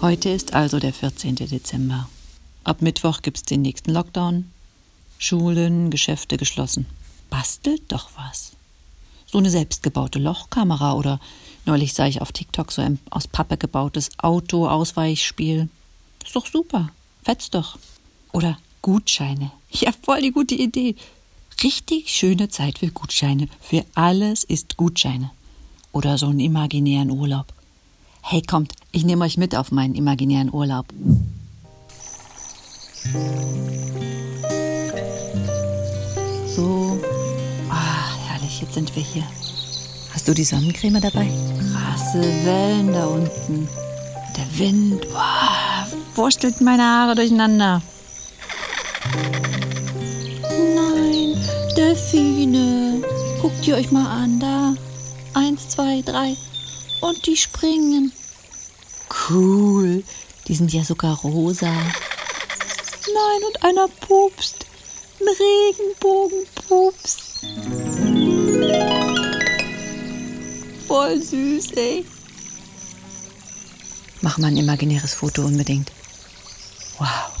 Heute ist also der 14. Dezember. Ab Mittwoch gibt's den nächsten Lockdown. Schulen, Geschäfte geschlossen. Bastelt doch was. So eine selbstgebaute Lochkamera oder neulich sah ich auf TikTok so ein aus Pappe gebautes Auto-Ausweichspiel. Ist doch super. Fetzt doch. Oder Gutscheine. Ja, voll die gute Idee. Richtig schöne Zeit für Gutscheine. Für alles ist Gutscheine. Oder so einen imaginären Urlaub. Hey, kommt, ich nehme euch mit auf meinen imaginären Urlaub. So. Ah, herrlich, jetzt sind wir hier. Hast du die Sonnencreme dabei? Krasse Wellen da unten. Der Wind, boah, wurstelt meine Haare durcheinander. Nein, Delfine. Guckt ihr euch mal an, da. Eins, zwei, drei. Und die springen. Cool. Die sind ja sogar rosa. Nein, und einer pupst. Ein Regenbogenpups. Voll süß, ey. Mach mal ein imaginäres Foto unbedingt. Wow.